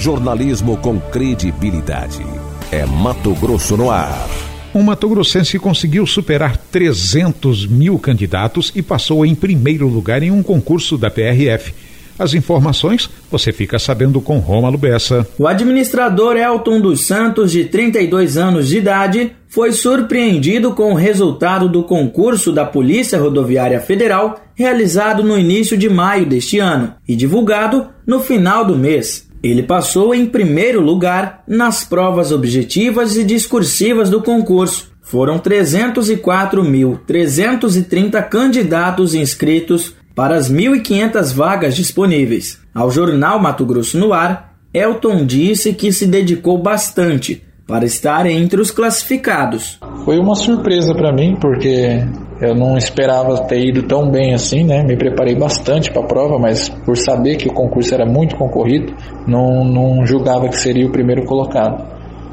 Jornalismo com credibilidade. É Mato Grosso no ar. Um Mato Grossense conseguiu superar 300 mil candidatos e passou em primeiro lugar em um concurso da PRF. As informações você fica sabendo com Roma Lubessa. O administrador Elton dos Santos, de 32 anos de idade, foi surpreendido com o resultado do concurso da Polícia Rodoviária Federal realizado no início de maio deste ano e divulgado no final do mês. Ele passou em primeiro lugar nas provas objetivas e discursivas do concurso. Foram 304.330 candidatos inscritos para as 1.500 vagas disponíveis. Ao jornal Mato Grosso no Ar, Elton disse que se dedicou bastante para estar entre os classificados. Foi uma surpresa para mim, porque eu não esperava ter ido tão bem assim, né? Me preparei bastante para a prova, mas por saber que o concurso era muito concorrido, não, não julgava que seria o primeiro colocado.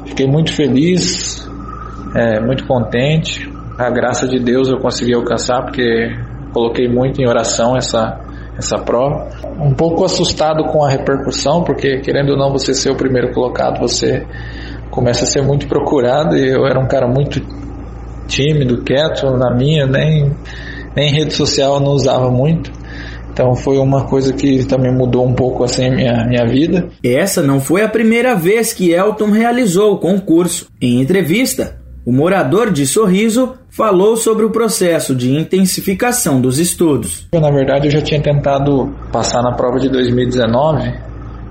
Fiquei muito feliz, é, muito contente. A graça de Deus eu consegui alcançar, porque coloquei muito em oração essa, essa prova. Um pouco assustado com a repercussão, porque querendo ou não você ser o primeiro colocado, você começa a ser muito procurado e eu era um cara muito tímido, quieto na minha, nem, nem rede social eu não usava muito. Então foi uma coisa que também mudou um pouco assim a minha, minha vida. Essa não foi a primeira vez que Elton realizou o concurso. Em entrevista, o morador de Sorriso falou sobre o processo de intensificação dos estudos. Eu, na verdade, eu já tinha tentado passar na prova de 2019,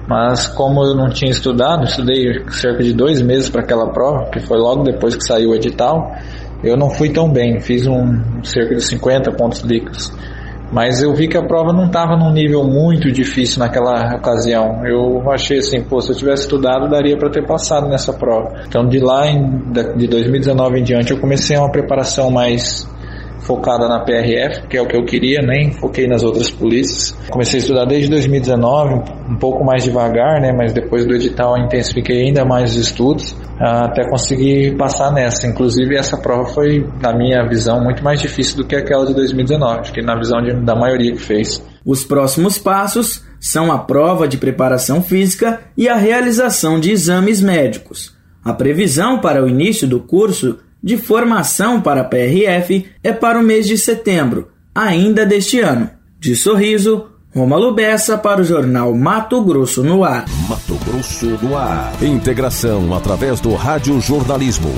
mas como eu não tinha estudado, estudei cerca de dois meses para aquela prova, que foi logo depois que saiu o edital, eu não fui tão bem, fiz um cerca de 50 pontos líquidos. Mas eu vi que a prova não estava num nível muito difícil naquela ocasião. Eu achei assim, pô, se eu tivesse estudado, daria para ter passado nessa prova. Então de lá, em, de 2019 em diante, eu comecei uma preparação mais focada na PRF, que é o que eu queria, nem foquei nas outras polícias. Comecei a estudar desde 2019, um pouco mais devagar, né, mas depois do edital intensifiquei ainda mais os estudos até conseguir passar nessa. Inclusive essa prova foi, na minha visão, muito mais difícil do que aquela de 2019, que na visão de, da maioria que fez. Os próximos passos são a prova de preparação física e a realização de exames médicos. A previsão para o início do curso de formação para a PRF é para o mês de setembro, ainda deste ano. De sorriso, Rômulo Bessa para o jornal Mato Grosso no Ar. Mato Grosso no Ar. Integração através do rádio jornalismo.